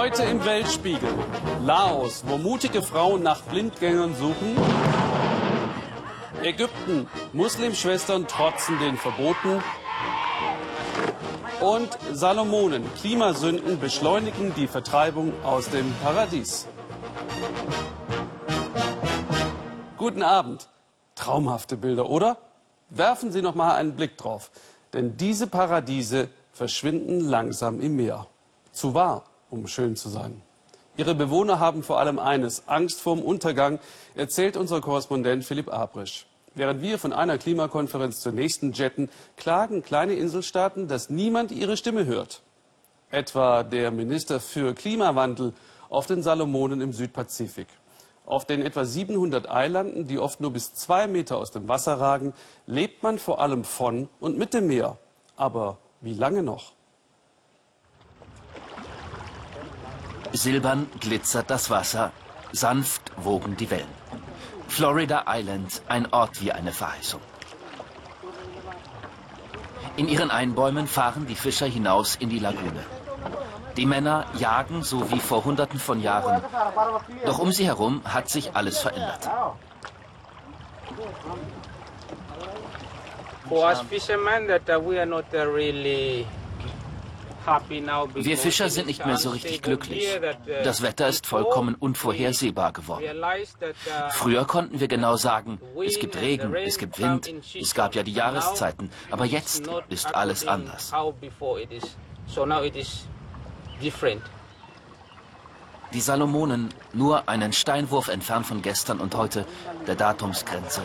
Heute im Weltspiegel. Laos, wo mutige Frauen nach Blindgängern suchen. Ägypten, Muslimschwestern trotzen den Verboten. Und Salomonen, Klimasünden beschleunigen die Vertreibung aus dem Paradies. Guten Abend. Traumhafte Bilder, oder? Werfen Sie noch mal einen Blick drauf. Denn diese Paradiese verschwinden langsam im Meer. Zu wahr, um schön zu sein. Ihre Bewohner haben vor allem eines, Angst vorm Untergang, erzählt unser Korrespondent Philipp Abrisch. Während wir von einer Klimakonferenz zur nächsten jetten, klagen kleine Inselstaaten, dass niemand ihre Stimme hört. Etwa der Minister für Klimawandel auf den Salomonen im Südpazifik. Auf den etwa 700 Eilanden, die oft nur bis zwei Meter aus dem Wasser ragen, lebt man vor allem von und mit dem Meer. Aber wie lange noch? Silbern glitzert das Wasser, sanft wogen die Wellen. Florida Island, ein Ort wie eine Verheißung. In ihren Einbäumen fahren die Fischer hinaus in die Lagune. Die Männer jagen so wie vor Hunderten von Jahren. Doch um sie herum hat sich alles verändert. For us fishermen, that uh, we are not uh, really Wir Fischer sind nicht mehr so richtig glücklich. Das Wetter ist vollkommen unvorhersehbar geworden. Früher konnten wir genau sagen, es gibt Regen, es gibt Wind, es gab ja die Jahreszeiten, aber jetzt ist alles anders. Die Salomonen nur einen Steinwurf entfernt von gestern und heute, der Datumsgrenze.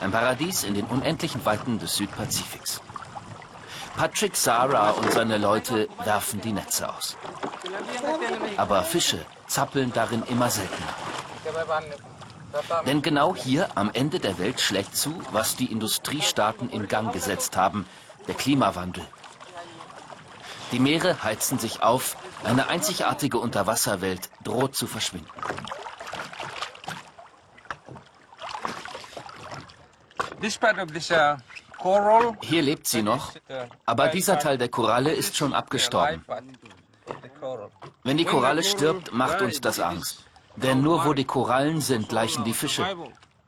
Ein Paradies in den unendlichen Weiten des Südpazifiks. Patrick Sarah und seine Leute werfen die Netze aus. Aber Fische zappeln darin immer seltener. Denn genau hier am Ende der Welt schlägt zu, was die Industriestaaten in Gang gesetzt haben, der Klimawandel. Die Meere heizen sich auf, eine einzigartige Unterwasserwelt droht zu verschwinden. This part of this uh, Hier lebt sie noch, aber dieser Teil der Koralle ist schon abgestorben. Wenn die Koralle stirbt, macht uns das Angst. Denn nur wo die Korallen sind, gleichen die Fische.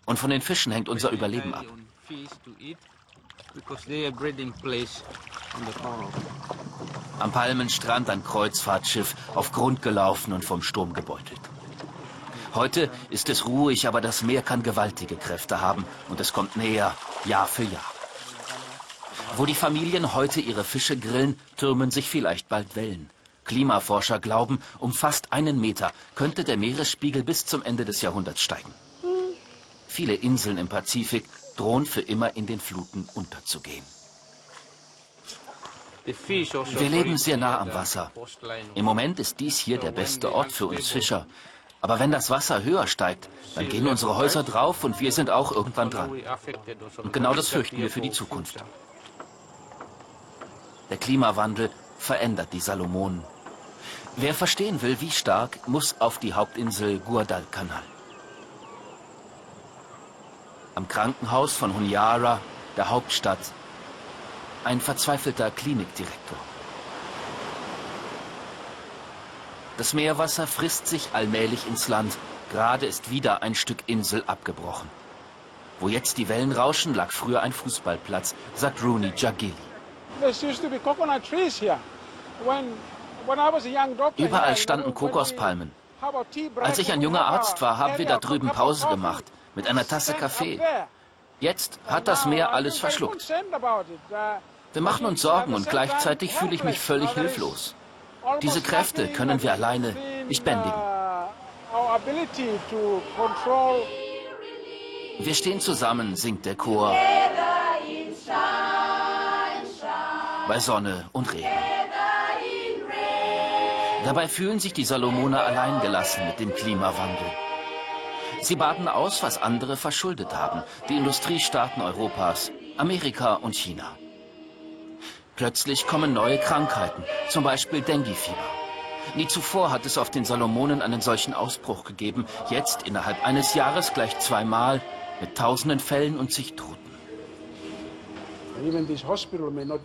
Und von den Fischen hängt unser Überleben ab. Am Palmenstrand ein Kreuzfahrtschiff, auf Grund gelaufen und vom Sturm gebeutelt. Heute ist es ruhig, aber das Meer kann gewaltige Kräfte haben und es kommt näher, Jahr für Jahr. Wo die Familien heute ihre Fische grillen, türmen sich vielleicht bald Wellen. Klimaforscher glauben, um fast einen Meter könnte der Meeresspiegel bis zum Ende des Jahrhunderts steigen. Viele Inseln im Pazifik drohen für immer in den Fluten unterzugehen. Wir leben sehr nah am Wasser. Im Moment ist dies hier der beste Ort für uns Fischer. Aber wenn das Wasser höher steigt, dann gehen unsere Häuser drauf und wir sind auch irgendwann dran. Und genau das fürchten wir für die Zukunft. Der Klimawandel verändert die Salomonen. Wer verstehen will, wie stark, muss auf die Hauptinsel Guadalcanal. Am Krankenhaus von Honiara, der Hauptstadt, ein verzweifelter Klinikdirektor. Das Meerwasser frisst sich allmählich ins Land. Gerade ist wieder ein Stück Insel abgebrochen. Wo jetzt die Wellen rauschen, lag früher ein Fußballplatz, sagt Rooney Jagili. Überall standen Kokospalmen. Als ich ein junger Arzt war, haben wir da drüben Pause gemacht mit einer Tasse Kaffee. Jetzt hat das Meer alles verschluckt. Wir machen uns Sorgen und gleichzeitig fühle ich mich völlig hilflos. Diese Kräfte können wir alleine nicht bändigen. Wir stehen zusammen, singt der Chor. Bei Sonne und Regen. Dabei fühlen sich die Salomoner alleingelassen mit dem Klimawandel. Sie baden aus, was andere verschuldet haben. Die Industriestaaten Europas, Amerika und China. Plötzlich kommen neue Krankheiten, zum Beispiel Dengue-Fieber. Nie zuvor hat es auf den Salomonen einen solchen Ausbruch gegeben. Jetzt innerhalb eines Jahres gleich zweimal mit tausenden Fällen und zig Toten.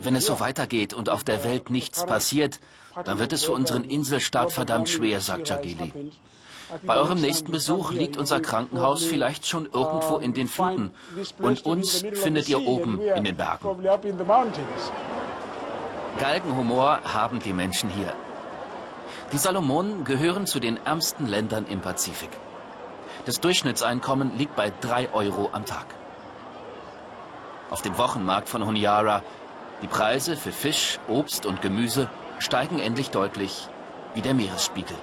Wenn es so weitergeht und auf der Welt nichts passiert, dann wird es für unseren Inselstaat verdammt schwer, sagt Jagili. Bei eurem nächsten Besuch liegt unser Krankenhaus vielleicht schon irgendwo in den Fluten und uns findet ihr oben in den Bergen. Galgenhumor haben die Menschen hier. Die Salomonen gehören zu den ärmsten Ländern im Pazifik. Das Durchschnittseinkommen liegt bei 3 Euro am Tag. Auf dem Wochenmarkt von Honiara die Preise für Fisch, Obst und Gemüse steigen endlich deutlich wie der Meeresspiegel.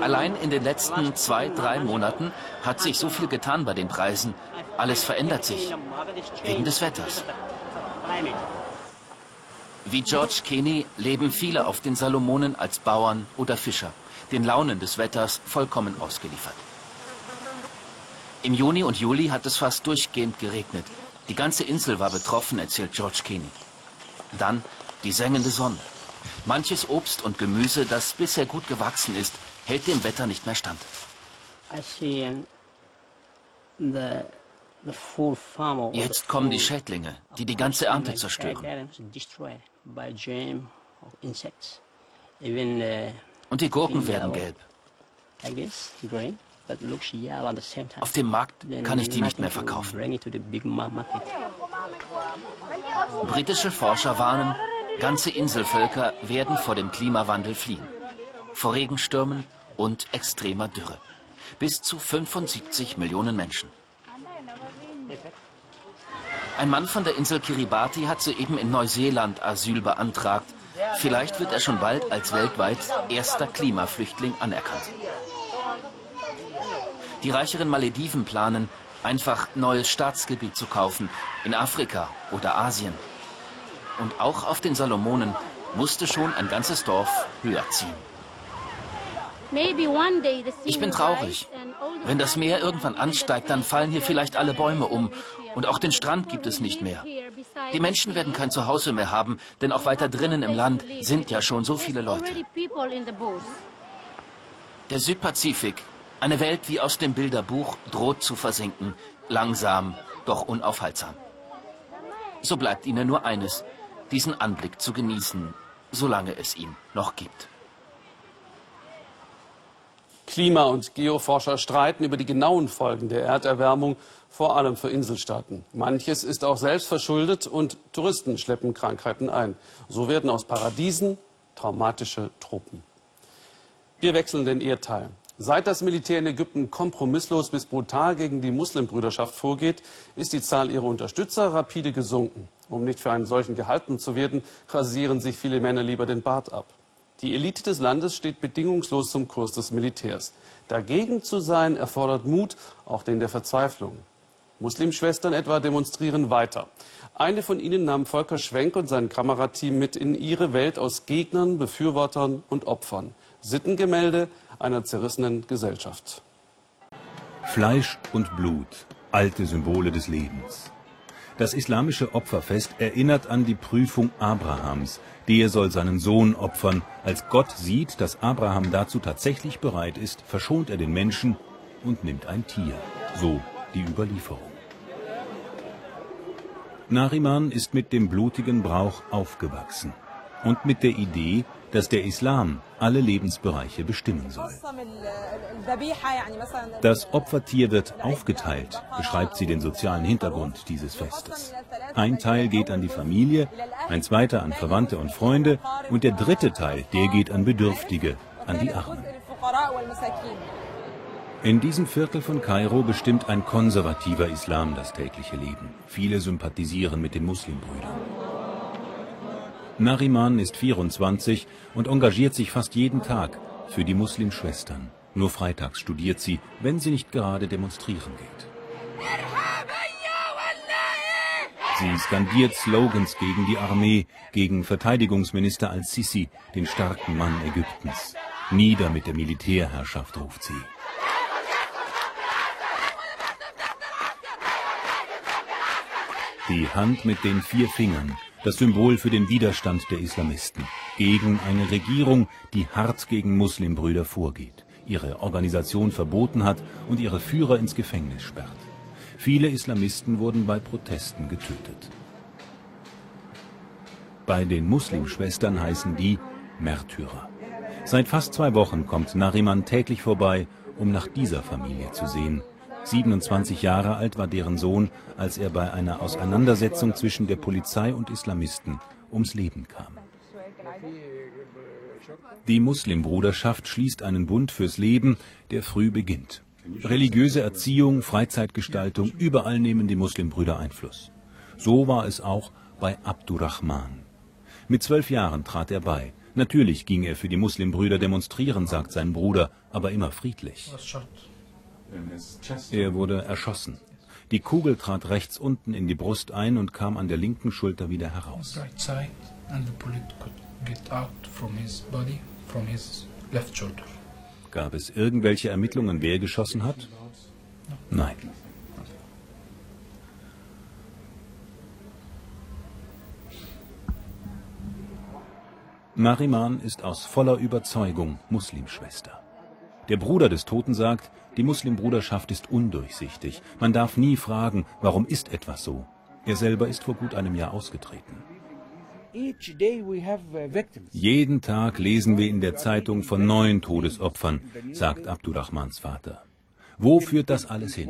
Allein in den letzten zwei, drei Monaten hat sich so viel getan bei den Preisen. Alles verändert sich. Wegen des Wetters. Wie George Kenny leben viele auf den Salomonen als Bauern oder Fischer, den Launen des Wetters vollkommen ausgeliefert. Im Juni und Juli hat es fast durchgehend geregnet. Die ganze Insel war betroffen, erzählt George Kenny. Dann die sengende Sonne. Manches Obst und Gemüse, das bisher gut gewachsen ist, hält dem Wetter nicht mehr stand. Jetzt kommen die Schädlinge, die die ganze Ernte zerstören. Und die Gurken werden gelb. Auf dem Markt kann ich die nicht mehr verkaufen. Britische Forscher warnen, ganze Inselvölker werden vor dem Klimawandel fliehen. Vor Regenstürmen und extremer Dürre. Bis zu 75 Millionen Menschen. Ein Mann von der Insel Kiribati hat soeben in Neuseeland Asyl beantragt. Vielleicht wird er schon bald als weltweit erster Klimaflüchtling anerkannt. Die reicheren Malediven planen, einfach neues Staatsgebiet zu kaufen, in Afrika oder Asien. Und auch auf den Salomonen musste schon ein ganzes Dorf höher ziehen. Ich bin traurig. Wenn das Meer irgendwann ansteigt, dann fallen hier vielleicht alle Bäume um. Und auch den Strand gibt es nicht mehr. Die Menschen werden kein Zuhause mehr haben, denn auch weiter drinnen im Land sind ja schon so viele Leute. Der Südpazifik eine Welt wie aus dem Bilderbuch droht zu versinken, langsam, doch unaufhaltsam. So bleibt ihnen nur eines, diesen Anblick zu genießen, solange es ihn noch gibt. Klima- und Geoforscher streiten über die genauen Folgen der Erderwärmung, vor allem für Inselstaaten. Manches ist auch selbst verschuldet und Touristen schleppen Krankheiten ein. So werden aus Paradiesen traumatische Tropen. Wir wechseln den Erdteil. Seit das Militär in Ägypten kompromisslos bis brutal gegen die Muslimbrüderschaft vorgeht, ist die Zahl ihrer Unterstützer rapide gesunken. Um nicht für einen solchen gehalten zu werden, rasieren sich viele Männer lieber den Bart ab. Die Elite des Landes steht bedingungslos zum Kurs des Militärs. Dagegen zu sein erfordert Mut, auch den der Verzweiflung. Muslimschwestern etwa demonstrieren weiter. Eine von ihnen nahm Volker Schwenk und sein Kamerateam mit in ihre Welt aus Gegnern, Befürwortern und Opfern. Sittengemälde einer zerrissenen Gesellschaft. Fleisch und Blut, alte Symbole des Lebens. Das islamische Opferfest erinnert an die Prüfung Abrahams. Der soll seinen Sohn opfern. Als Gott sieht, dass Abraham dazu tatsächlich bereit ist, verschont er den Menschen und nimmt ein Tier. So die Überlieferung. Nariman ist mit dem blutigen Brauch aufgewachsen und mit der Idee, dass der Islam alle Lebensbereiche bestimmen soll. Das Opfertier wird aufgeteilt, beschreibt sie den sozialen Hintergrund dieses Festes. Ein Teil geht an die Familie, ein zweiter an Verwandte und Freunde und der dritte Teil, der geht an Bedürftige, an die Armen. In diesem Viertel von Kairo bestimmt ein konservativer Islam das tägliche Leben. Viele sympathisieren mit den Muslimbrüdern. Nariman ist 24 und engagiert sich fast jeden Tag für die Muslimschwestern. Nur freitags studiert sie, wenn sie nicht gerade demonstrieren geht. Sie skandiert Slogans gegen die Armee, gegen Verteidigungsminister al-Sisi, den starken Mann Ägyptens. Nieder mit der Militärherrschaft, ruft sie. Die Hand mit den vier Fingern, das Symbol für den Widerstand der Islamisten gegen eine Regierung, die hart gegen Muslimbrüder vorgeht. ihre Organisation verboten hat und ihre Führer ins Gefängnis sperrt. Viele Islamisten wurden bei Protesten getötet. Bei den Muslimschwestern heißen die Märtyrer. Seit fast zwei Wochen kommt Nariman täglich vorbei, um nach dieser Familie zu sehen. 27 Jahre alt war deren Sohn, als er bei einer Auseinandersetzung zwischen der Polizei und Islamisten ums Leben kam. Die Muslimbruderschaft schließt einen Bund fürs Leben, der früh beginnt. Religiöse Erziehung, Freizeitgestaltung, überall nehmen die Muslimbrüder Einfluss. So war es auch bei Abdurrahman. Mit zwölf Jahren trat er bei. Natürlich ging er für die Muslimbrüder demonstrieren, sagt sein Bruder, aber immer friedlich. Er wurde erschossen. Die Kugel trat rechts unten in die Brust ein und kam an der linken Schulter wieder heraus. Gab es irgendwelche Ermittlungen, wer geschossen hat? Nein. Mariman ist aus voller Überzeugung Muslimschwester. Der Bruder des Toten sagt, die Muslimbruderschaft ist undurchsichtig. Man darf nie fragen, warum ist etwas so. Er selber ist vor gut einem Jahr ausgetreten. Jeden Tag lesen wir in der Zeitung von neuen Todesopfern, sagt Abdurrahmans Vater. Wo führt das alles hin?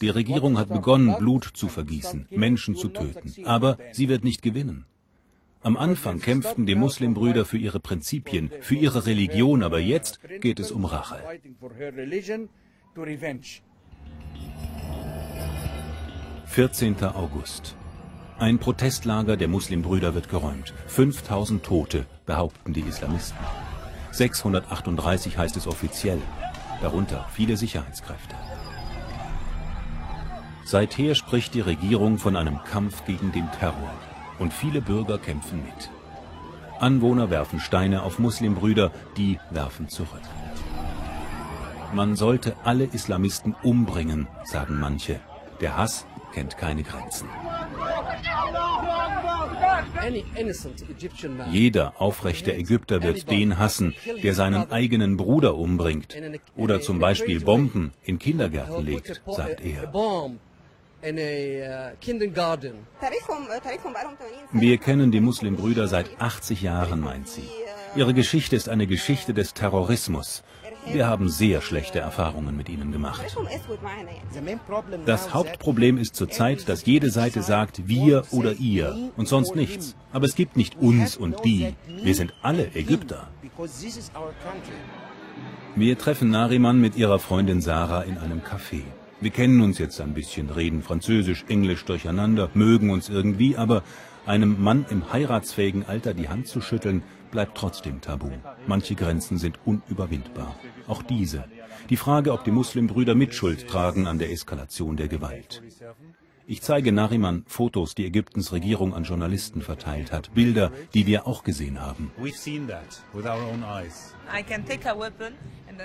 Die Regierung hat begonnen, Blut zu vergießen, Menschen zu töten, aber sie wird nicht gewinnen. Am Anfang kämpften die Muslimbrüder für ihre Prinzipien, für ihre Religion, aber jetzt geht es um Rache. 14. August. Ein Protestlager der Muslimbrüder wird geräumt. 5000 Tote, behaupten die Islamisten. 638 heißt es offiziell, darunter viele Sicherheitskräfte. Seither spricht die Regierung von einem Kampf gegen den Terror und viele Bürger kämpfen mit. Anwohner werfen Steine auf Muslimbrüder, die werfen zurück. Man sollte alle Islamisten umbringen, sagen manche. Der Hass kennt keine Grenzen. Jeder aufrechte Ägypter wird den hassen, der seinen eigenen Bruder umbringt oder zum Beispiel Bomben in Kindergärten legt, sagt er. Wir kennen die Muslimbrüder seit 80 Jahren, meint sie. Ihre Geschichte ist eine Geschichte des Terrorismus. Wir haben sehr schlechte Erfahrungen mit ihnen gemacht. Das Hauptproblem ist zurzeit, dass jede Seite sagt wir oder ihr und sonst nichts. Aber es gibt nicht uns und die. Wir sind alle Ägypter. Wir treffen Nariman mit ihrer Freundin Sarah in einem Café. Wir kennen uns jetzt ein bisschen, reden Französisch, Englisch durcheinander, mögen uns irgendwie, aber einem Mann im heiratsfähigen Alter die Hand zu schütteln, bleibt trotzdem tabu. Manche Grenzen sind unüberwindbar. Auch diese. Die Frage, ob die Muslimbrüder Mitschuld tragen an der Eskalation der Gewalt. Ich zeige Nariman Fotos, die Ägyptens Regierung an Journalisten verteilt hat. Bilder, die wir auch gesehen haben.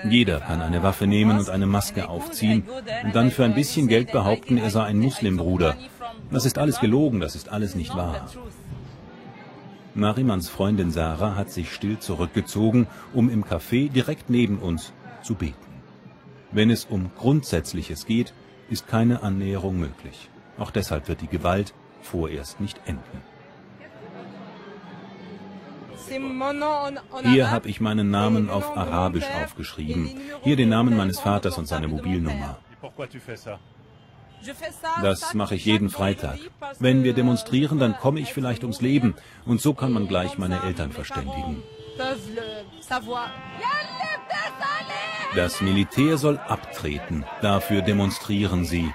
Jeder kann eine Waffe nehmen und eine Maske aufziehen und dann für ein bisschen Geld behaupten, er sei ein Muslimbruder. Das ist alles gelogen, das ist alles nicht wahr. Narimans Freundin Sarah hat sich still zurückgezogen, um im Café direkt neben uns zu beten. Wenn es um Grundsätzliches geht, ist keine Annäherung möglich. Auch deshalb wird die Gewalt vorerst nicht enden. Hier habe ich meinen Namen auf Arabisch aufgeschrieben. Hier den Namen meines Vaters und seine Mobilnummer. Das mache ich jeden Freitag. Wenn wir demonstrieren, dann komme ich vielleicht ums Leben. Und so kann man gleich meine Eltern verständigen. Das Militär soll abtreten. Dafür demonstrieren sie.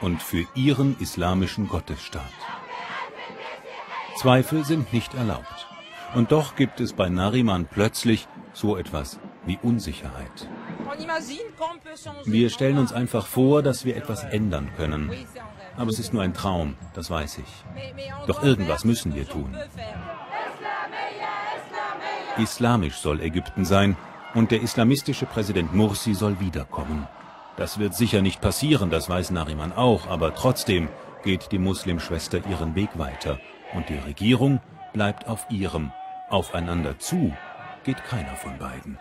Und für ihren islamischen Gottesstaat. Zweifel sind nicht erlaubt. Und doch gibt es bei Nariman plötzlich so etwas wie Unsicherheit. Wir stellen uns einfach vor, dass wir etwas ändern können. Aber es ist nur ein Traum, das weiß ich. Doch irgendwas müssen wir tun. Islamisch soll Ägypten sein und der islamistische Präsident Mursi soll wiederkommen. Das wird sicher nicht passieren, das weiß Nariman auch, aber trotzdem geht die Muslimschwester ihren Weg weiter und die Regierung bleibt auf ihrem. Aufeinander zu geht keiner von beiden.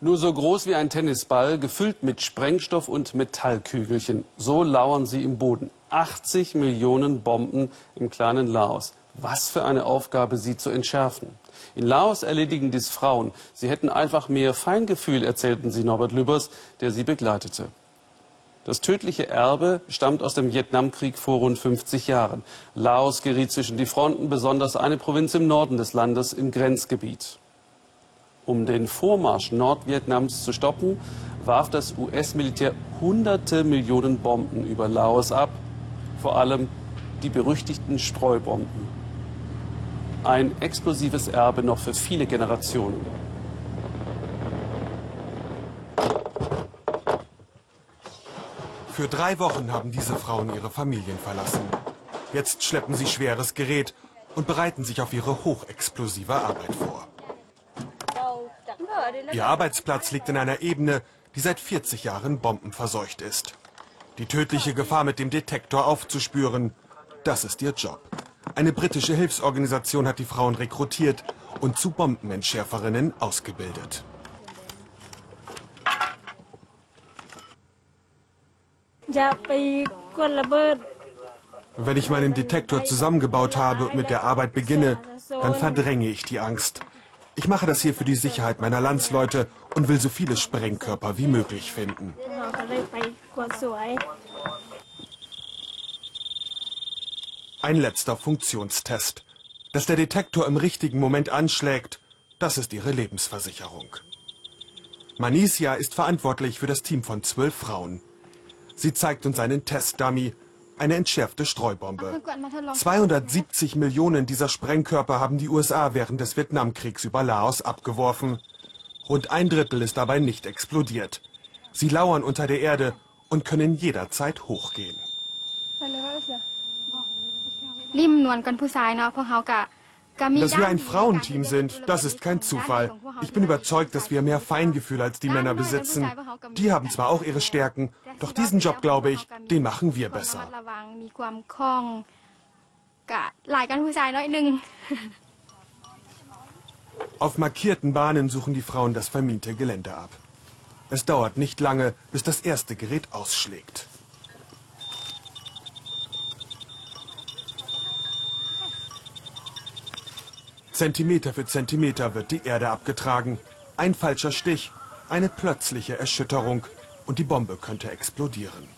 Nur so groß wie ein Tennisball, gefüllt mit Sprengstoff und Metallkügelchen. So lauern sie im Boden. 80 Millionen Bomben im kleinen Laos. Was für eine Aufgabe, sie zu entschärfen. In Laos erledigen dies Frauen. Sie hätten einfach mehr Feingefühl, erzählten sie Norbert Lübbers, der sie begleitete. Das tödliche Erbe stammt aus dem Vietnamkrieg vor rund 50 Jahren. Laos geriet zwischen die Fronten, besonders eine Provinz im Norden des Landes im Grenzgebiet. Um den Vormarsch Nordvietnams zu stoppen, warf das US-Militär hunderte Millionen Bomben über Laos ab, vor allem die berüchtigten Streubomben. Ein explosives Erbe noch für viele Generationen. Für drei Wochen haben diese Frauen ihre Familien verlassen. Jetzt schleppen sie schweres Gerät und bereiten sich auf ihre hochexplosive Arbeit vor. Ihr Arbeitsplatz liegt in einer Ebene, die seit 40 Jahren bombenverseucht ist. Die tödliche Gefahr mit dem Detektor aufzuspüren, das ist ihr Job. Eine britische Hilfsorganisation hat die Frauen rekrutiert und zu Bombenentschärferinnen ausgebildet. Wenn ich meinen Detektor zusammengebaut habe und mit der Arbeit beginne, dann verdränge ich die Angst. Ich mache das hier für die Sicherheit meiner Landsleute und will so viele Sprengkörper wie möglich finden. Ein letzter Funktionstest. Dass der Detektor im richtigen Moment anschlägt, das ist ihre Lebensversicherung. Manisia ist verantwortlich für das Team von zwölf Frauen. Sie zeigt uns einen Testdummy, eine entschärfte Streubombe. 270 Millionen dieser Sprengkörper haben die USA während des Vietnamkriegs über Laos abgeworfen. Rund ein Drittel ist dabei nicht explodiert. Sie lauern unter der Erde und können jederzeit hochgehen. ริมนวลกันผู้ชายเนาะพวกเขากะ Dass wir ein Frauenteam sind, das ist kein Zufall. Ich bin überzeugt, dass wir mehr Feingefühl als die Männer besitzen. Die haben zwar auch ihre Stärken, doch diesen Job, glaube ich, den machen wir besser. มีความคล่องกะหลายกันผู้ชายน้อยหนึ่ง Auf markierten Bahnen suchen die Frauen das vermiente Gelände ab. Es dauert nicht lange, bis das erste Gerät ausschlägt. Zentimeter für Zentimeter wird die Erde abgetragen. Ein falscher Stich, eine plötzliche Erschütterung und die Bombe könnte explodieren.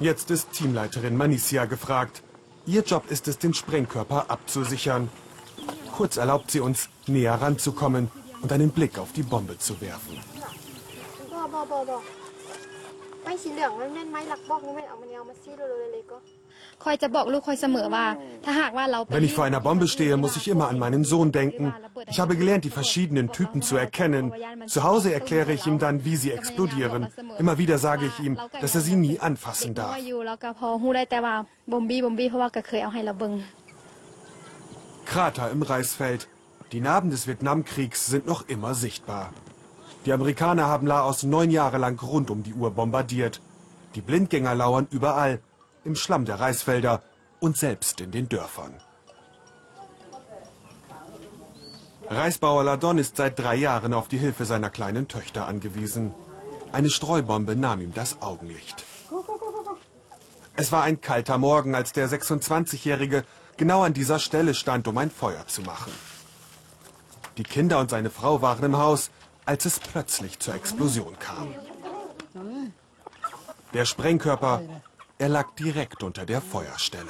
Jetzt ist Teamleiterin Manicia gefragt. Ihr Job ist es, den Sprengkörper abzusichern. Kurz erlaubt sie uns, näher ranzukommen und einen Blick auf die Bombe zu werfen. บ่บ่บ่บ่ไม่สีเหลืองมันแม่นไม้หลักบอกนี่แม่นเอามันเอามาซีโรโรเล็กๆก็คอยจะบอกลูกคอยเสมอว่า ถ้าหากว่าเรา Wenn ich vor einer Bombe stehe, muss ich immer an meinen Sohn denken. Ich habe gelernt, die verschiedenen Typen zu erkennen. Zu Hause erkläre ich ihm dann, wie sie explodieren. Immer wieder sage ich ihm, dass er sie nie anfassen เพราะ darf. ว่าอยู่แล้วก็พอฮู้ได้แต่ว่าบอมบี้บอมบี้เพราะว่าก็เคยเอาให้เราเบิ่ง Krater im Reisfeld. Die Narben des Vietnamkriegs sind noch immer sichtbar. Die Amerikaner haben Laos neun Jahre lang rund um die Uhr bombardiert. Die Blindgänger lauern überall, im Schlamm der Reisfelder und selbst in den Dörfern. Reisbauer Ladon ist seit drei Jahren auf die Hilfe seiner kleinen Töchter angewiesen. Eine Streubombe nahm ihm das Augenlicht. Es war ein kalter Morgen, als der 26-Jährige genau an dieser Stelle stand, um ein Feuer zu machen. Die Kinder und seine Frau waren im Haus, als es plötzlich zur Explosion kam. Der Sprengkörper, er lag direkt unter der Feuerstelle.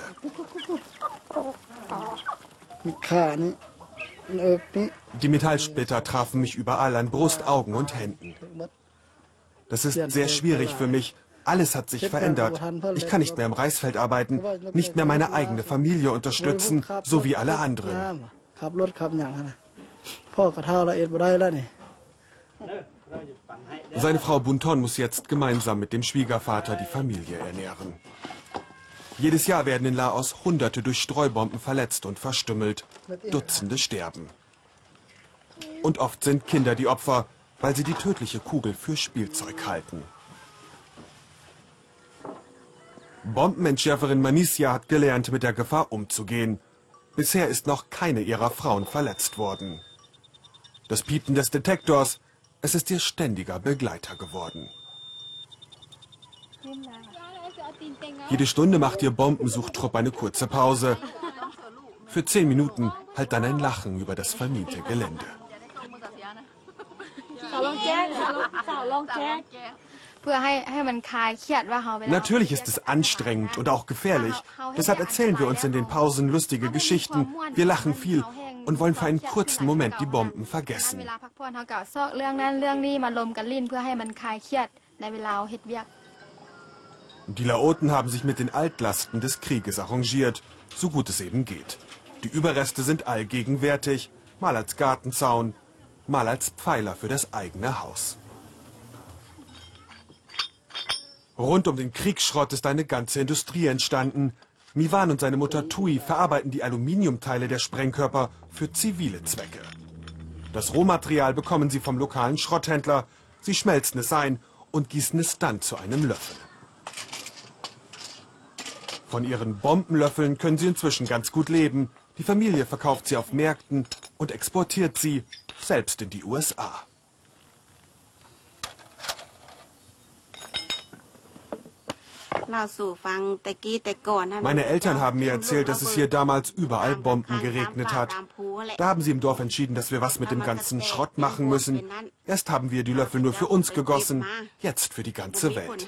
Die Metallsplitter trafen mich überall an Brust, Augen und Händen. Das ist sehr schwierig für mich. Alles hat sich verändert. Ich kann nicht mehr im Reisfeld arbeiten, nicht mehr meine eigene Familie unterstützen, so wie alle anderen. Seine Frau Bunton muss jetzt gemeinsam mit dem Schwiegervater die Familie ernähren. Jedes Jahr werden in Laos Hunderte durch Streubomben verletzt und verstümmelt. Dutzende sterben. Und oft sind Kinder die Opfer, weil sie die tödliche Kugel für Spielzeug halten. Bombenentschärferin Manisia hat gelernt, mit der Gefahr umzugehen. Bisher ist noch keine ihrer Frauen verletzt worden. Das Piepen des Detektors es ist ihr ständiger Begleiter geworden. Jede Stunde macht ihr Bombensuchtrupp eine kurze Pause. Für zehn Minuten halt dann ein Lachen über das vermiente Gelände. Natürlich ist es anstrengend und auch gefährlich. Deshalb erzählen wir uns in den Pausen lustige Geschichten. Wir lachen viel und wollen für einen kurzen Moment die Bomben เว vergessen. ลาพักผ่อนเขาก็ซอกเรื่องนั้นเรื่องนี้มาลมกันลิ้นเพื่อให้มันคลายเครียดในเวลาเฮ็ดเวียก Die Laoten haben sich mit den Altlasten des Krieges arrangiert, so gut es eben geht. Die Überreste sind allgegenwärtig, mal als Gartenzaun, mal als Pfeiler für das eigene Haus. Rund um den Kriegsschrott ist eine ganze Industrie entstanden. Miwan und seine Mutter Tui verarbeiten die Aluminiumteile der Sprengkörper für zivile Zwecke. Das Rohmaterial bekommen sie vom lokalen Schrotthändler. Sie schmelzen es ein und gießen es dann zu einem Löffel. Von ihren Bombenlöffeln können sie inzwischen ganz gut leben. Die Familie verkauft sie auf Märkten und exportiert sie selbst in die USA. Meine Eltern haben mir erzählt, dass es hier damals überall Bomben geregnet hat. Da haben sie im Dorf entschieden, dass wir was mit dem ganzen Schrott machen müssen. Erst haben wir die Löffel nur für uns gegossen, jetzt für die ganze Welt.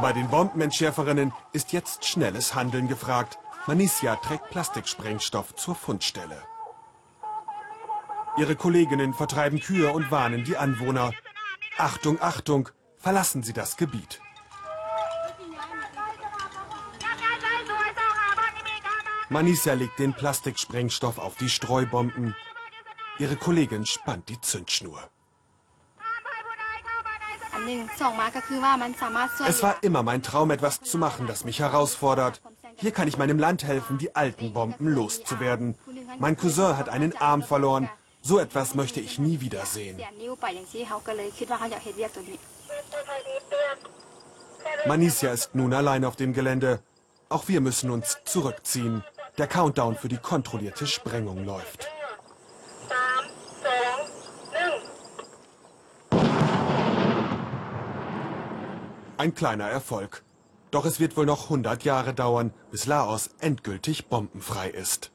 Bei den Bombenentschärferinnen ist jetzt schnelles Handeln gefragt. Manisia trägt Plastiksprengstoff zur Fundstelle. Ihre Kolleginnen vertreiben Kühe und warnen die Anwohner. Achtung, Achtung, verlassen Sie das Gebiet. Manisa legt den Plastiksprengstoff auf die Streubomben. Ihre Kollegin spannt die Zündschnur. Es war immer mein Traum, etwas zu machen, das mich herausfordert. Hier kann ich meinem Land helfen, die alten Bomben loszuwerden. Mein Cousin hat einen Arm verloren. So etwas möchte ich nie wieder sehen. Manisia ist nun allein auf dem Gelände. Auch wir müssen uns zurückziehen. Der Countdown für die kontrollierte Sprengung läuft. Ein kleiner Erfolg. Doch es wird wohl noch 100 Jahre dauern, bis Laos endgültig bombenfrei ist.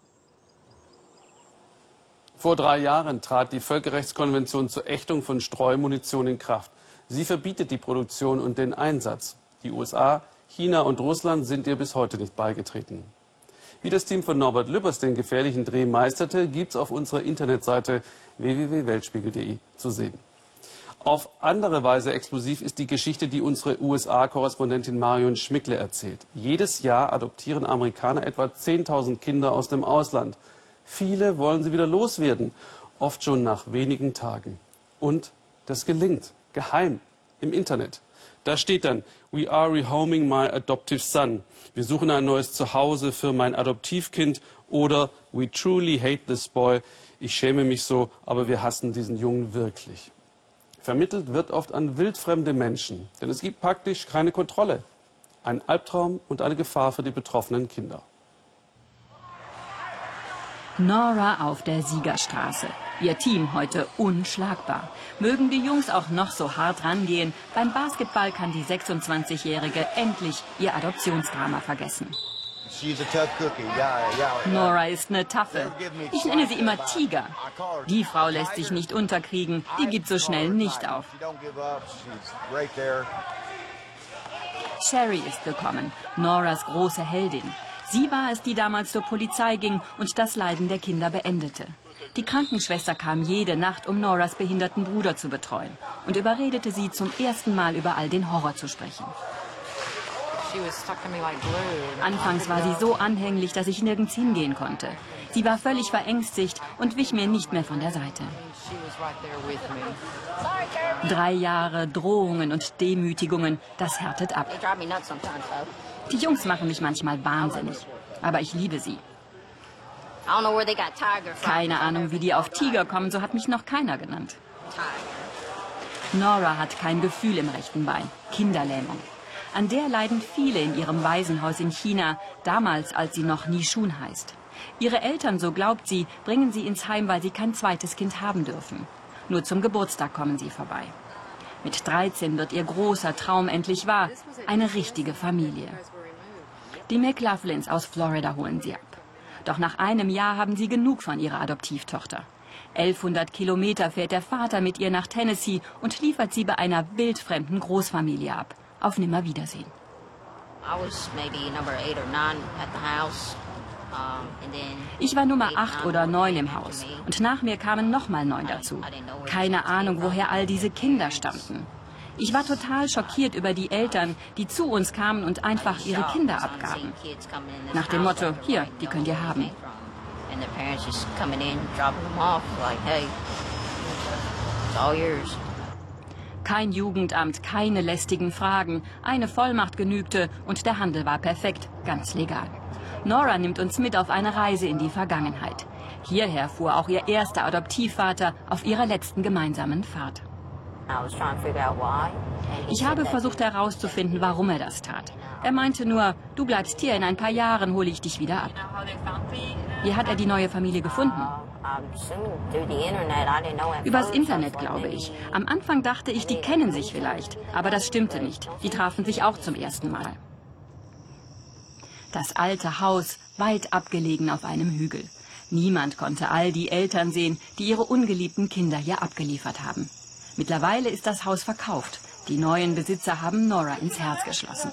Vor drei Jahren trat die Völkerrechtskonvention zur Ächtung von Streumunition in Kraft. Sie verbietet die Produktion und den Einsatz. Die USA, China und Russland sind ihr bis heute nicht beigetreten. Wie das Team von Norbert Lübbers den gefährlichen Dreh meisterte, gibt's auf unserer Internetseite www.weltspiegel.de zu sehen. Auf andere Weise explosiv ist die Geschichte, die unsere USA-Korrespondentin Marion Schmickle erzählt. Jedes Jahr adoptieren Amerikaner etwa 10.000 Kinder aus dem Ausland. Viele wollen sie wieder loswerden, oft schon nach wenigen Tagen. Und das gelingt, geheim, im Internet. Da steht dann, We are rehoming my adoptive son. Wir suchen ein neues Zuhause für mein Adoptivkind oder We truly hate this boy. Ich schäme mich so, aber wir hassen diesen Jungen wirklich. Vermittelt wird oft an wildfremde Menschen, denn es gibt praktisch keine Kontrolle. Ein Albtraum und eine Gefahr für die betroffenen Kinder. Nora auf der Siegerstraße. Ihr Team heute unschlagbar. Mögen die Jungs auch noch so hart rangehen, beim Basketball kann die 26-Jährige endlich ihr Adoptionsdrama vergessen. Nora ist eine Taffe. Ich nenne sie immer Tiger. Die Frau lässt sich nicht unterkriegen, die gibt so schnell nicht auf. Sherry ist gekommen, Noras große Heldin. Sie war es, die damals zur Polizei ging und das Leiden der Kinder beendete. Die Krankenschwester kam jede Nacht, um Noras behinderten Bruder zu betreuen und überredete sie zum ersten Mal über all den Horror zu sprechen. Anfangs war sie so anhänglich, dass ich nirgends hingehen konnte. Sie war völlig verängstigt und wich mir nicht mehr von der Seite. Drei Jahre Drohungen und Demütigungen, das härtet ab. Die Jungs machen mich manchmal wahnsinnig, aber ich liebe sie. Keine Ahnung, wie die auf Tiger kommen, so hat mich noch keiner genannt. Nora hat kein Gefühl im rechten Bein, Kinderlähmung. An der leiden viele in ihrem Waisenhaus in China, damals als sie noch Nishun heißt. Ihre Eltern, so glaubt sie, bringen sie ins Heim, weil sie kein zweites Kind haben dürfen. Nur zum Geburtstag kommen sie vorbei. Mit 13 wird ihr großer Traum endlich wahr, eine richtige Familie. Die McLaughlins aus Florida holen sie ab. Doch nach einem Jahr haben sie genug von ihrer Adoptivtochter. 1100 Kilometer fährt der Vater mit ihr nach Tennessee und liefert sie bei einer wildfremden Großfamilie ab. Auf Nimmerwiedersehen. Ich war Nummer 8 oder 9 im Haus und nach mir kamen noch mal neun dazu. Keine Ahnung, woher all diese Kinder stammten. Ich war total schockiert über die Eltern, die zu uns kamen und einfach ihre Kinder abgaben. Nach dem Motto, hier, die könnt ihr haben. Kein Jugendamt, keine lästigen Fragen, eine Vollmacht genügte und der Handel war perfekt, ganz legal. Nora nimmt uns mit auf eine Reise in die Vergangenheit. Hierher fuhr auch ihr erster Adoptivvater auf ihrer letzten gemeinsamen Fahrt. Ich habe versucht herauszufinden, warum er das tat. Er meinte nur, du bleibst hier, in ein paar Jahren hole ich dich wieder ab. Wie hat er die neue Familie gefunden? Übers Internet, glaube ich. Am Anfang dachte ich, die kennen sich vielleicht. Aber das stimmte nicht. Die trafen sich auch zum ersten Mal. Das alte Haus, weit abgelegen auf einem Hügel. Niemand konnte all die Eltern sehen, die ihre ungeliebten Kinder hier abgeliefert haben. Mittlerweile ist das Haus verkauft. Die neuen Besitzer haben Nora ins Herz geschlossen.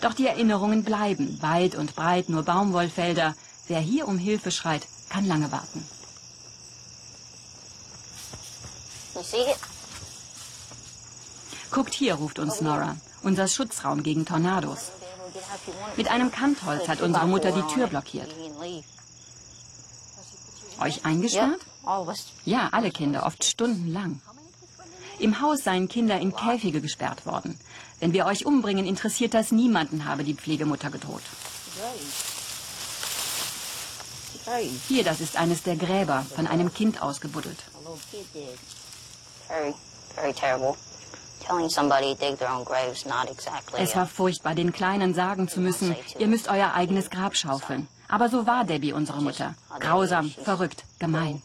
Doch die Erinnerungen bleiben, weit und breit nur Baumwollfelder. Wer hier um Hilfe schreit, kann lange warten. Guckt hier, ruft uns Nora. Unser Schutzraum gegen Tornados. Mit einem Kantholz hat unsere Mutter die Tür blockiert. Euch eingesperrt? Ja, alle Kinder, oft stundenlang. Im Haus seien Kinder in Käfige gesperrt worden. Wenn wir euch umbringen, interessiert das niemanden, habe die Pflegemutter gedroht. Hier, das ist eines der Gräber, von einem Kind ausgebuddelt. Es war furchtbar, den Kleinen sagen zu müssen, ihr müsst euer eigenes Grab schaufeln. Aber so war Debbie, unsere Mutter. Grausam, verrückt, gemein.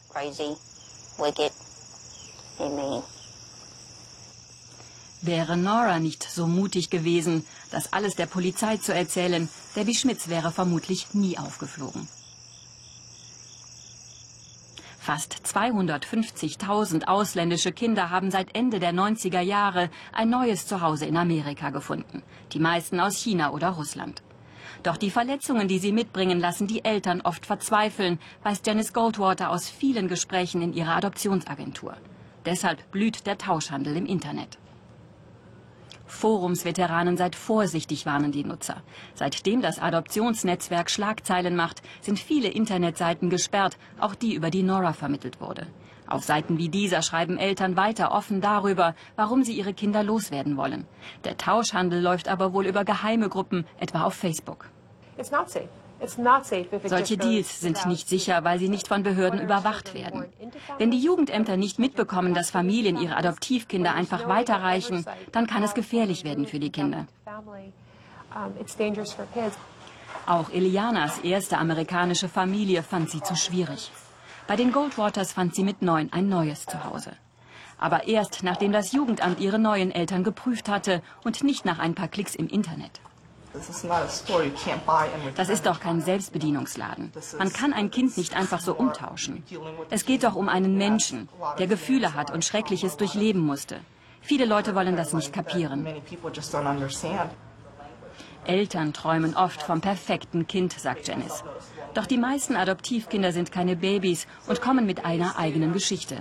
Wäre Nora nicht so mutig gewesen, das alles der Polizei zu erzählen, Debbie Schmitz wäre vermutlich nie aufgeflogen. Fast 250.000 ausländische Kinder haben seit Ende der 90er Jahre ein neues Zuhause in Amerika gefunden. Die meisten aus China oder Russland. Doch die Verletzungen, die sie mitbringen, lassen die Eltern oft verzweifeln, weiß Janice Goldwater aus vielen Gesprächen in ihrer Adoptionsagentur. Deshalb blüht der Tauschhandel im Internet. Forumsveteranen seid vorsichtig, warnen die Nutzer. Seitdem das Adoptionsnetzwerk Schlagzeilen macht, sind viele Internetseiten gesperrt, auch die, über die Nora vermittelt wurde. Auf Seiten wie dieser schreiben Eltern weiter offen darüber, warum sie ihre Kinder loswerden wollen. Der Tauschhandel läuft aber wohl über geheime Gruppen, etwa auf Facebook. Solche Deals sind nicht sicher, weil sie nicht von Behörden überwacht werden. Wenn die Jugendämter nicht mitbekommen, dass Familien ihre Adoptivkinder einfach weiterreichen, dann kann es gefährlich werden für die Kinder. Auch Elianas erste amerikanische Familie fand sie zu schwierig. Bei den Goldwaters fand sie mit neun ein neues Zuhause. Aber erst nachdem das Jugendamt ihre neuen Eltern geprüft hatte und nicht nach ein paar Klicks im Internet. Das ist doch kein Selbstbedienungsladen. Man kann ein Kind nicht einfach so umtauschen. Es geht doch um einen Menschen, der Gefühle hat und Schreckliches durchleben musste. Viele Leute wollen das nicht kapieren. Eltern träumen oft vom perfekten Kind, sagt Janice. Doch die meisten Adoptivkinder sind keine Babys und kommen mit einer eigenen Geschichte.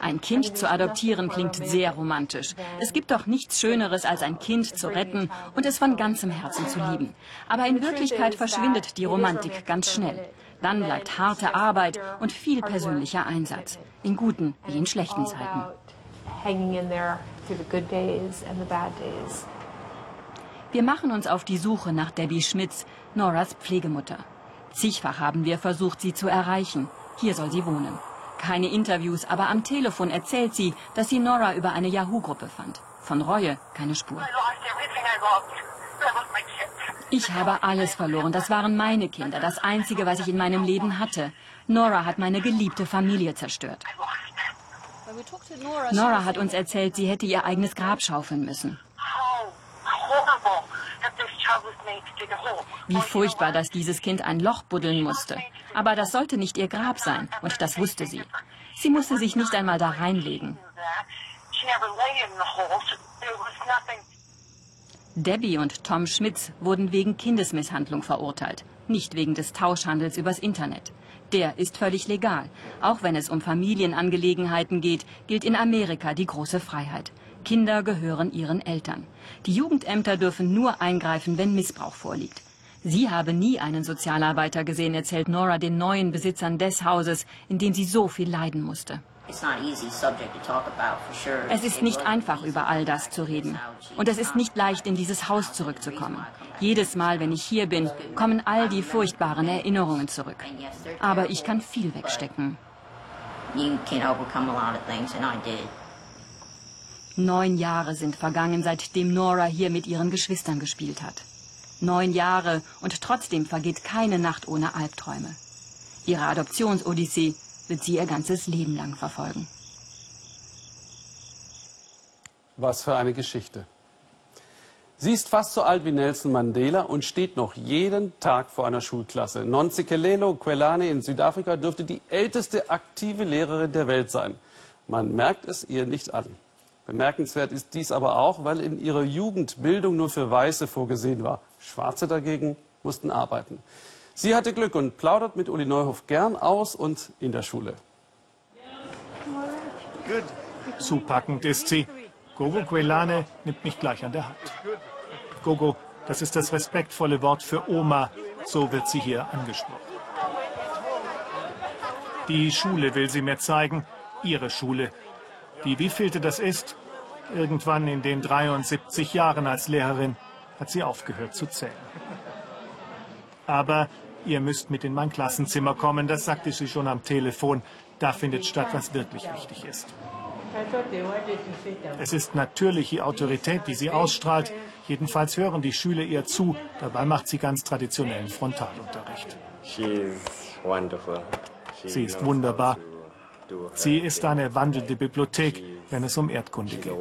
Ein Kind zu adoptieren klingt sehr romantisch. Es gibt doch nichts Schöneres, als ein Kind zu retten und es von ganzem Herzen zu lieben. Aber in Wirklichkeit verschwindet die Romantik ganz schnell. Dann bleibt harte Arbeit und viel persönlicher Einsatz. In guten wie in schlechten Zeiten. Wir machen uns auf die Suche nach Debbie Schmitz, Noras Pflegemutter. Zigfach haben wir versucht, sie zu erreichen. Hier soll sie wohnen. keine Interviews, aber am Telefon erzählt sie, dass sie Nora über eine Yahoo-Gruppe fand. Von Reue keine Spur. Ich habe alles verloren. Das waren meine Kinder, das Einzige, was ich in meinem Leben hatte. Nora hat meine geliebte Familie zerstört. Nora hat uns erzählt, sie hätte ihr eigenes Grab schaufeln müssen. Wie furchtbar, dass dieses Kind ein Loch buddeln musste. Aber das sollte nicht ihr Grab sein, und das wusste sie. Sie musste sich nicht einmal da reinlegen. Debbie und Tom Schmitz wurden wegen Kindesmisshandlung verurteilt, nicht wegen des Tauschhandels übers Internet. Der ist völlig legal. Auch wenn es um Familienangelegenheiten geht, gilt in Amerika die große Freiheit. Kinder gehören ihren Eltern. Die Jugendämter dürfen nur eingreifen, wenn Missbrauch vorliegt. Sie habe nie einen Sozialarbeiter gesehen, erzählt Nora den neuen Besitzern des Hauses, in dem sie so viel leiden musste. Es ist nicht einfach, über all das zu reden. Und es ist nicht leicht, in dieses Haus zurückzukommen. Jedes Mal, wenn ich hier bin, kommen all die furchtbaren Erinnerungen zurück. Aber ich kann viel wegstecken. Neun Jahre sind vergangen, seitdem Nora hier mit ihren Geschwistern gespielt hat. Neun Jahre und trotzdem vergeht keine Nacht ohne Albträume. Ihre Adoptionsodyssee wird sie ihr ganzes Leben lang verfolgen. Was für eine Geschichte. Sie ist fast so alt wie Nelson Mandela und steht noch jeden Tag vor einer Schulklasse. Nonsikelelo Quelane in Südafrika dürfte die älteste aktive Lehrerin der Welt sein. Man merkt es ihr nicht an. Bemerkenswert ist dies aber auch, weil in ihrer Jugend Bildung nur für Weiße vorgesehen war. Schwarze dagegen mussten arbeiten. Sie hatte Glück und plaudert mit Uli Neuhoff gern aus und in der Schule. Zupackend ist sie. Gogo Quelane nimmt mich gleich an der Hand. Gogo, das ist das respektvolle Wort für Oma. So wird sie hier angesprochen. Die Schule will sie mir zeigen. Ihre Schule. Die wievielte das ist? Irgendwann in den 73 Jahren als Lehrerin hat sie aufgehört zu zählen. Aber ihr müsst mit in mein Klassenzimmer kommen, das sagte sie schon am Telefon. Da findet statt, was wirklich wichtig ist. Es ist natürlich die Autorität, die sie ausstrahlt. Jedenfalls hören die Schüler ihr zu. Dabei macht sie ganz traditionellen Frontalunterricht. Sie ist wunderbar. Sie ist eine wandelnde Bibliothek, wenn es um Erdkunde geht.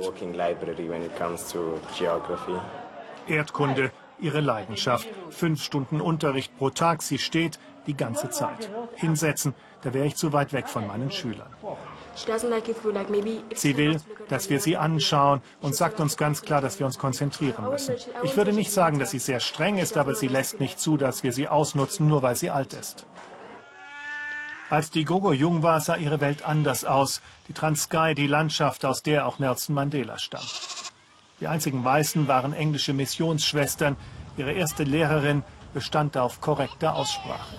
Erdkunde, ihre Leidenschaft. Fünf Stunden Unterricht pro Tag. Sie steht die ganze Zeit. Hinsetzen, da wäre ich zu weit weg von meinen Schülern. Sie will, dass wir sie anschauen und sagt uns ganz klar, dass wir uns konzentrieren müssen. Ich würde nicht sagen, dass sie sehr streng ist, aber sie lässt nicht zu, dass wir sie ausnutzen, nur weil sie alt ist. Als die Gogo jung war, sah ihre Welt anders aus. Die Transkei, die Landschaft, aus der auch Nelson Mandela stammt. Die einzigen Weißen waren englische Missionsschwestern. Ihre erste Lehrerin bestand auf korrekter Aussprache.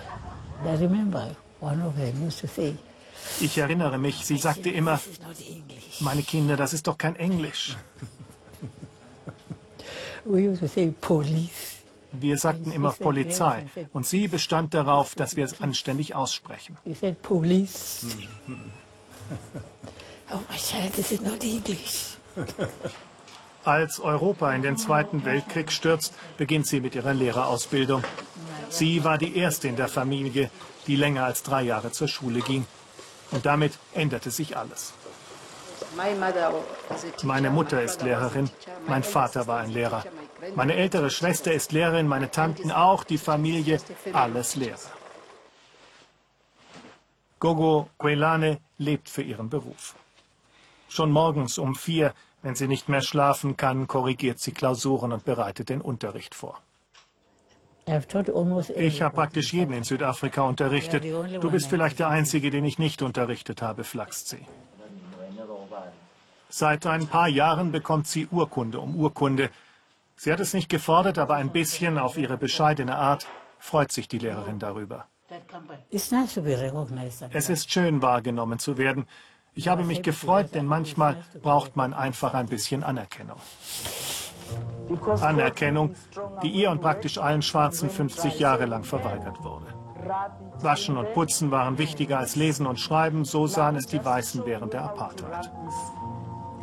Ich erinnere mich, sie sagte immer, meine Kinder, das ist doch kein Englisch. Wir sagten immer Polizei und sie bestand darauf, dass wir es anständig aussprechen. Als Europa in den Zweiten Weltkrieg stürzt, beginnt sie mit ihrer Lehrerausbildung. Sie war die erste in der Familie, die länger als drei Jahre zur Schule ging. Und damit änderte sich alles. Meine Mutter ist Lehrerin, mein Vater war ein Lehrer. Meine ältere Schwester ist Lehrerin, meine Tanten auch, die Familie, alles Lehrer. Gogo Quelane lebt für ihren Beruf. Schon morgens um vier, wenn sie nicht mehr schlafen kann, korrigiert sie Klausuren und bereitet den Unterricht vor. Ich habe praktisch jeden in Südafrika unterrichtet. Du bist vielleicht der Einzige, den ich nicht unterrichtet habe, flachst sie. Seit ein paar Jahren bekommt sie Urkunde um Urkunde. Sie hat es nicht gefordert, aber ein bisschen auf ihre bescheidene Art freut sich die Lehrerin darüber. Es ist schön wahrgenommen zu werden. Ich habe mich gefreut, denn manchmal braucht man einfach ein bisschen Anerkennung. Anerkennung, die ihr und praktisch allen Schwarzen 50 Jahre lang verweigert wurde. Waschen und Putzen waren wichtiger als Lesen und Schreiben, so sahen es die Weißen während der Apartheid.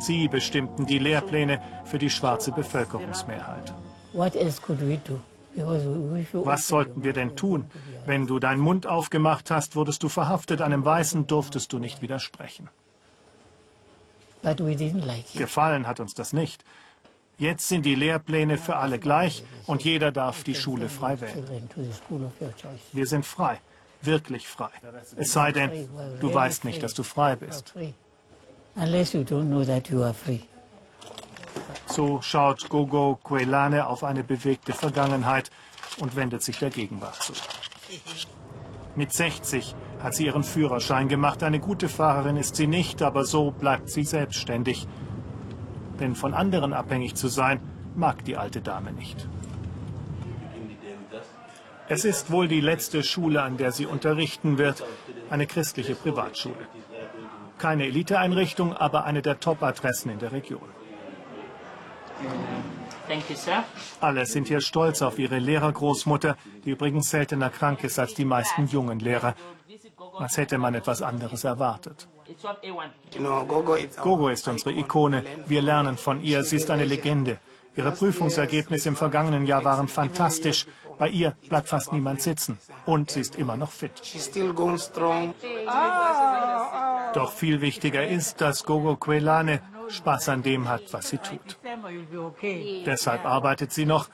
Sie bestimmten die Lehrpläne für die schwarze Bevölkerungsmehrheit. Was sollten wir denn tun? Wenn du deinen Mund aufgemacht hast, wurdest du verhaftet, einem Weißen durftest du nicht widersprechen. Gefallen hat uns das nicht. Jetzt sind die Lehrpläne für alle gleich und jeder darf die Schule frei wählen. Wir sind frei, wirklich frei. Es sei denn, du weißt nicht, dass du frei bist. So schaut Gogo Quelane auf eine bewegte Vergangenheit und wendet sich der Gegenwart zu. Mit 60 hat sie ihren Führerschein gemacht. Eine gute Fahrerin ist sie nicht, aber so bleibt sie selbstständig. Denn von anderen abhängig zu sein, mag die alte Dame nicht. Es ist wohl die letzte Schule, an der sie unterrichten wird, eine christliche Privatschule. Keine Eliteeinrichtung, aber eine der Top-Adressen in der Region. Alle sind hier stolz auf ihre Lehrergroßmutter, die übrigens seltener krank ist als die meisten jungen Lehrer. Als hätte man etwas anderes erwartet. Gogo ist unsere Ikone. Wir lernen von ihr. Sie ist eine Legende. Ihre Prüfungsergebnisse im vergangenen Jahr waren fantastisch. Bei ihr bleibt fast niemand sitzen. Und sie ist immer noch fit. Doch viel wichtiger ist, dass Gogo Quelane Spaß an dem hat, was sie tut. Deshalb arbeitet sie noch.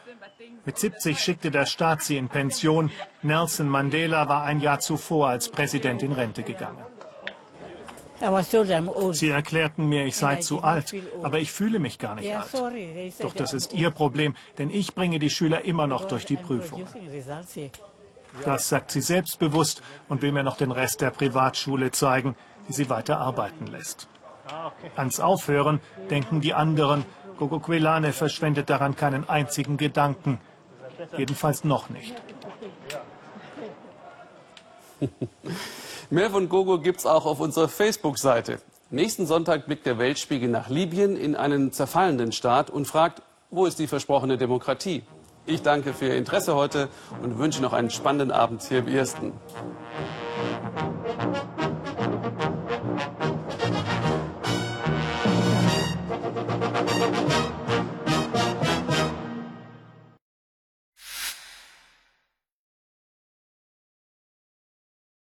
Mit 70 schickte der Staat sie in Pension. Nelson Mandela war ein Jahr zuvor als Präsident in Rente gegangen. Sie erklärten mir, ich sei zu alt, aber ich fühle mich gar nicht alt. Doch das ist Ihr Problem, denn ich bringe die Schüler immer noch durch die Prüfung. Das sagt sie selbstbewusst und will mir noch den Rest der Privatschule zeigen, die sie weiter arbeiten lässt. Ans Aufhören denken die anderen, Gogo Quelane verschwendet daran keinen einzigen Gedanken. Jedenfalls noch nicht. Mehr von Gogo gibt's auch auf unserer Facebook-Seite. Nächsten Sonntag blickt der Weltspiegel nach Libyen in einen zerfallenden Staat und fragt, wo ist die versprochene Demokratie? Ich danke für Ihr Interesse heute und wünsche noch einen spannenden Abend hier im Ersten.